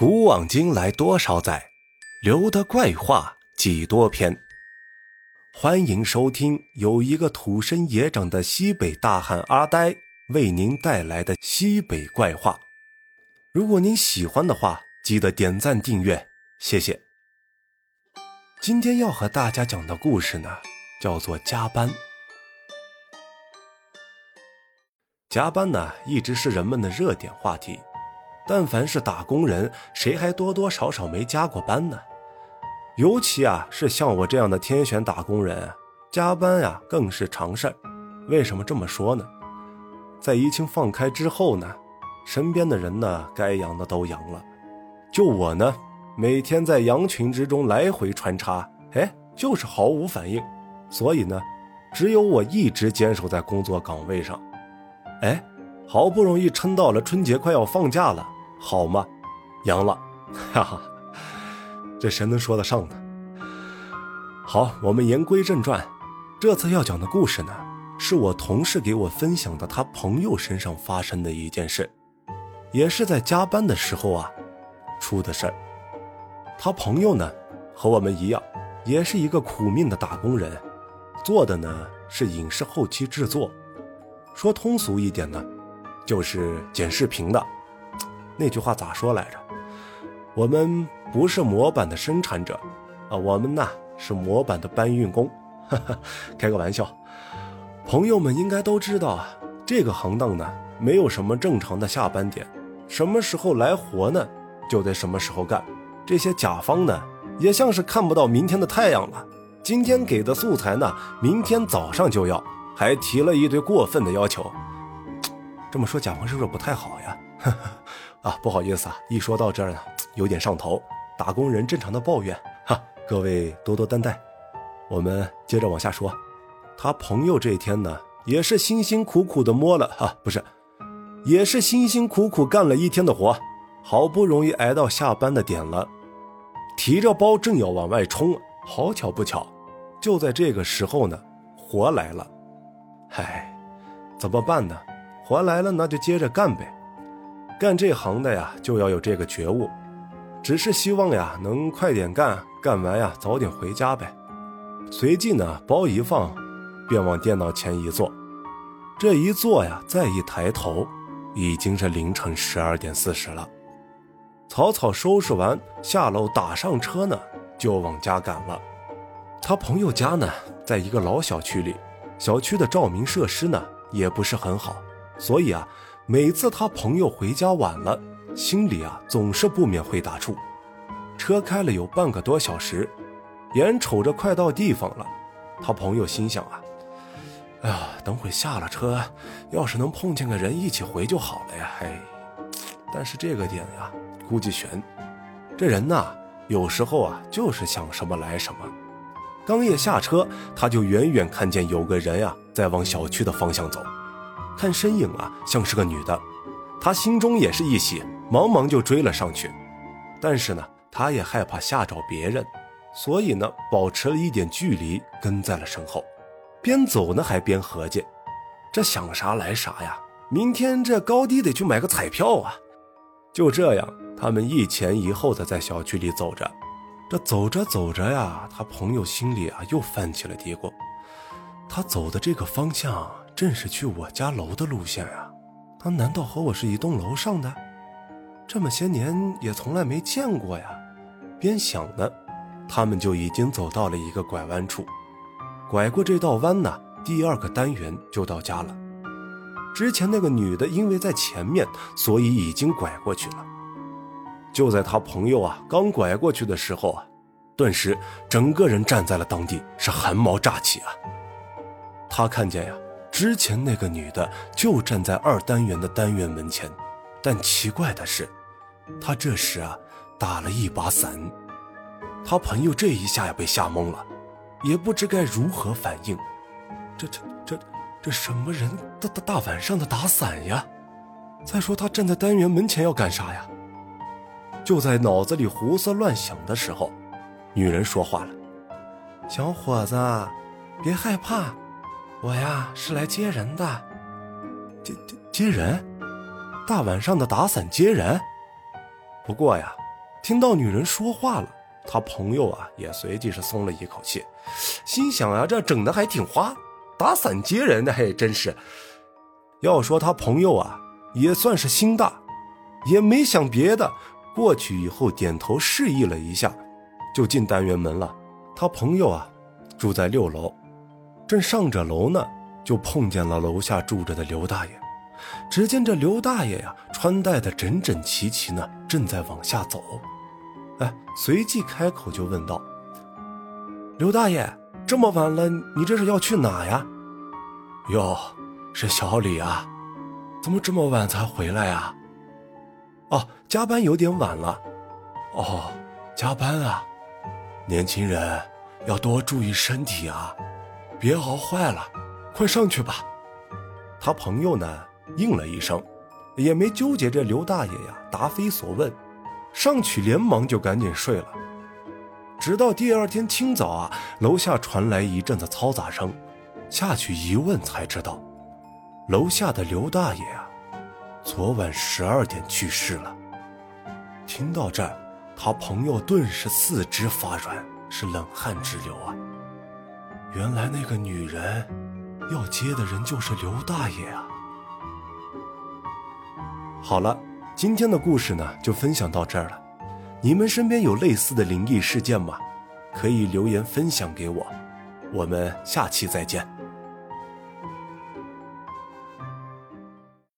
古往今来多少载，留的怪话几多篇。欢迎收听有一个土生野长的西北大汉阿呆为您带来的西北怪话。如果您喜欢的话，记得点赞订阅，谢谢。今天要和大家讲的故事呢，叫做加班。加班呢，一直是人们的热点话题。但凡是打工人，谁还多多少少没加过班呢？尤其啊，是像我这样的天选打工人，加班呀更是常事为什么这么说呢？在疫情放开之后呢，身边的人呢，该阳的都阳了，就我呢，每天在羊群之中来回穿插，哎，就是毫无反应。所以呢，只有我一直坚守在工作岗位上。哎，好不容易撑到了春节快要放假了。好吗？阳了，哈哈，这谁能说得上呢？好，我们言归正传，这次要讲的故事呢，是我同事给我分享的他朋友身上发生的一件事，也是在加班的时候啊出的事儿。他朋友呢和我们一样，也是一个苦命的打工人，做的呢是影视后期制作，说通俗一点呢，就是剪视频的。那句话咋说来着？我们不是模板的生产者，啊，我们呐是模板的搬运工。哈哈开个玩笑，朋友们应该都知道啊，这个行当呢没有什么正常的下班点，什么时候来活呢，就得什么时候干。这些甲方呢也像是看不到明天的太阳了，今天给的素材呢，明天早上就要，还提了一堆过分的要求。这么说甲方是不是不太好呀？哈哈啊，不好意思啊，一说到这儿呢，有点上头。打工人正常的抱怨，哈，各位多多担待。我们接着往下说，他朋友这一天呢，也是辛辛苦苦的摸了哈，不是，也是辛辛苦苦干了一天的活，好不容易挨到下班的点了，提着包正要往外冲，好巧不巧，就在这个时候呢，活来了。嗨，怎么办呢？活来了，那就接着干呗。干这行的呀，就要有这个觉悟，只是希望呀能快点干，干完呀早点回家呗。随即呢，包一放，便往电脑前一坐。这一坐呀，再一抬头，已经是凌晨十二点四十了。草草收拾完，下楼打上车呢，就往家赶了。他朋友家呢，在一个老小区里，小区的照明设施呢也不是很好，所以啊。每次他朋友回家晚了，心里啊总是不免会打怵。车开了有半个多小时，眼瞅着快到地方了，他朋友心想啊，哎呀，等会下了车，要是能碰见个人一起回就好了呀。嘿，但是这个点呀，估计悬。这人呐，有时候啊就是想什么来什么。刚一下车，他就远远看见有个人呀在往小区的方向走。看身影啊，像是个女的，他心中也是一喜，忙忙就追了上去。但是呢，他也害怕吓着别人，所以呢，保持了一点距离，跟在了身后。边走呢，还边合计：这想啥来啥呀？明天这高低得去买个彩票啊！就这样，他们一前一后的在小区里走着。这走着走着呀，他朋友心里啊又泛起了嘀咕：他走的这个方向。正是去我家楼的路线呀，他难道和我是一栋楼上的？这么些年也从来没见过呀。边想呢，他们就已经走到了一个拐弯处，拐过这道弯呢，第二个单元就到家了。之前那个女的因为在前面，所以已经拐过去了。就在他朋友啊刚拐过去的时候啊，顿时整个人站在了当地，是汗毛乍起啊。他看见呀。之前那个女的就站在二单元的单元门前，但奇怪的是，她这时啊打了一把伞。他朋友这一下呀被吓懵了，也不知该如何反应。这这这这什么人？大大大晚上的打伞呀？再说他站在单元门前要干啥呀？就在脑子里胡思乱想的时候，女人说话了：“小伙子，别害怕。”我呀是来接人的，接接接人，大晚上的打伞接人。不过呀，听到女人说话了，他朋友啊也随即是松了一口气，心想啊，这整的还挺花，打伞接人的还真是。要说他朋友啊，也算是心大，也没想别的，过去以后点头示意了一下，就进单元门了。他朋友啊，住在六楼，正上着楼呢，就碰见了楼下住着的刘大爷。只见这刘大爷呀，穿戴的整整齐齐呢，正在往下走。哎，随即开口就问道：“刘大爷，这么晚了，你这是要去哪呀？”哟，是小李啊，怎么这么晚才回来呀？哦，加班有点晚了。哦，加班啊，年轻人要多注意身体啊，别熬坏了。快上去吧。他朋友呢？应了一声，也没纠结这刘大爷呀答非所问，上去连忙就赶紧睡了。直到第二天清早啊，楼下传来一阵子嘈杂声，下去一问才知道，楼下的刘大爷啊，昨晚十二点去世了。听到这儿，他朋友顿时四肢发软，是冷汗直流啊。原来那个女人要接的人就是刘大爷啊。好了，今天的故事呢就分享到这儿了。你们身边有类似的灵异事件吗？可以留言分享给我。我们下期再见。